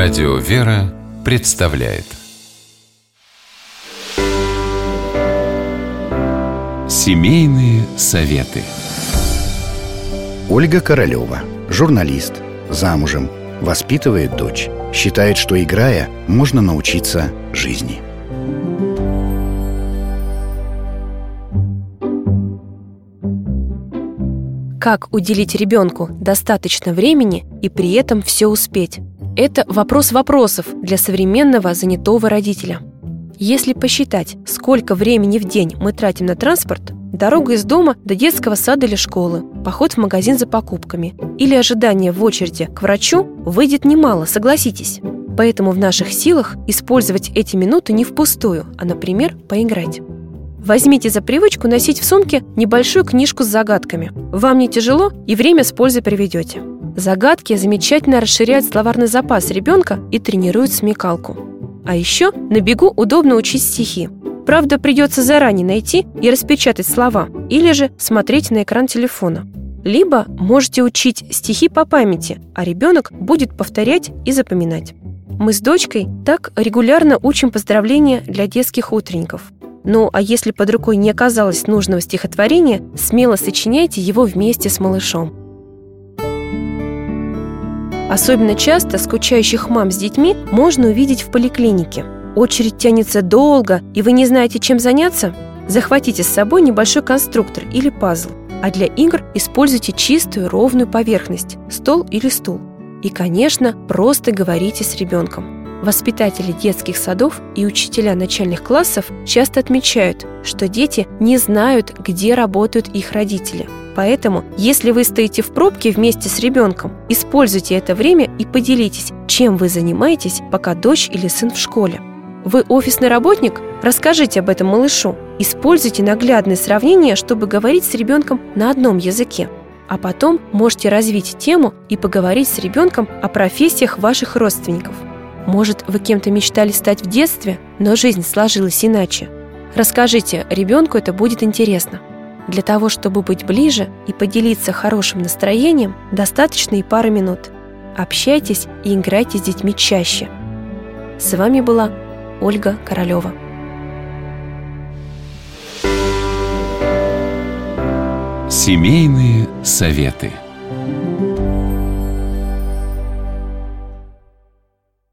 Радио «Вера» представляет Семейные советы Ольга Королева, журналист, замужем, воспитывает дочь. Считает, что играя, можно научиться жизни. Как уделить ребенку достаточно времени и при этом все успеть? Это вопрос вопросов для современного занятого родителя. Если посчитать, сколько времени в день мы тратим на транспорт, дорога из дома до детского сада или школы, поход в магазин за покупками или ожидание в очереди к врачу выйдет немало, согласитесь. Поэтому в наших силах использовать эти минуты не впустую, а, например, поиграть. Возьмите за привычку носить в сумке небольшую книжку с загадками. Вам не тяжело и время с пользой приведете. Загадки замечательно расширяют словарный запас ребенка и тренируют смекалку. А еще на бегу удобно учить стихи. Правда, придется заранее найти и распечатать слова, или же смотреть на экран телефона. Либо можете учить стихи по памяти, а ребенок будет повторять и запоминать. Мы с дочкой так регулярно учим поздравления для детских утренников. Ну, а если под рукой не оказалось нужного стихотворения, смело сочиняйте его вместе с малышом. Особенно часто скучающих мам с детьми можно увидеть в поликлинике. Очередь тянется долго, и вы не знаете, чем заняться? Захватите с собой небольшой конструктор или пазл, а для игр используйте чистую ровную поверхность – стол или стул. И, конечно, просто говорите с ребенком. Воспитатели детских садов и учителя начальных классов часто отмечают, что дети не знают, где работают их родители – Поэтому, если вы стоите в пробке вместе с ребенком, используйте это время и поделитесь, чем вы занимаетесь, пока дочь или сын в школе. Вы офисный работник? Расскажите об этом малышу. Используйте наглядные сравнения, чтобы говорить с ребенком на одном языке. А потом можете развить тему и поговорить с ребенком о профессиях ваших родственников. Может, вы кем-то мечтали стать в детстве, но жизнь сложилась иначе. Расскажите, ребенку это будет интересно. Для того, чтобы быть ближе и поделиться хорошим настроением, достаточно и пары минут. Общайтесь и играйте с детьми чаще. С вами была Ольга Королева. Семейные советы.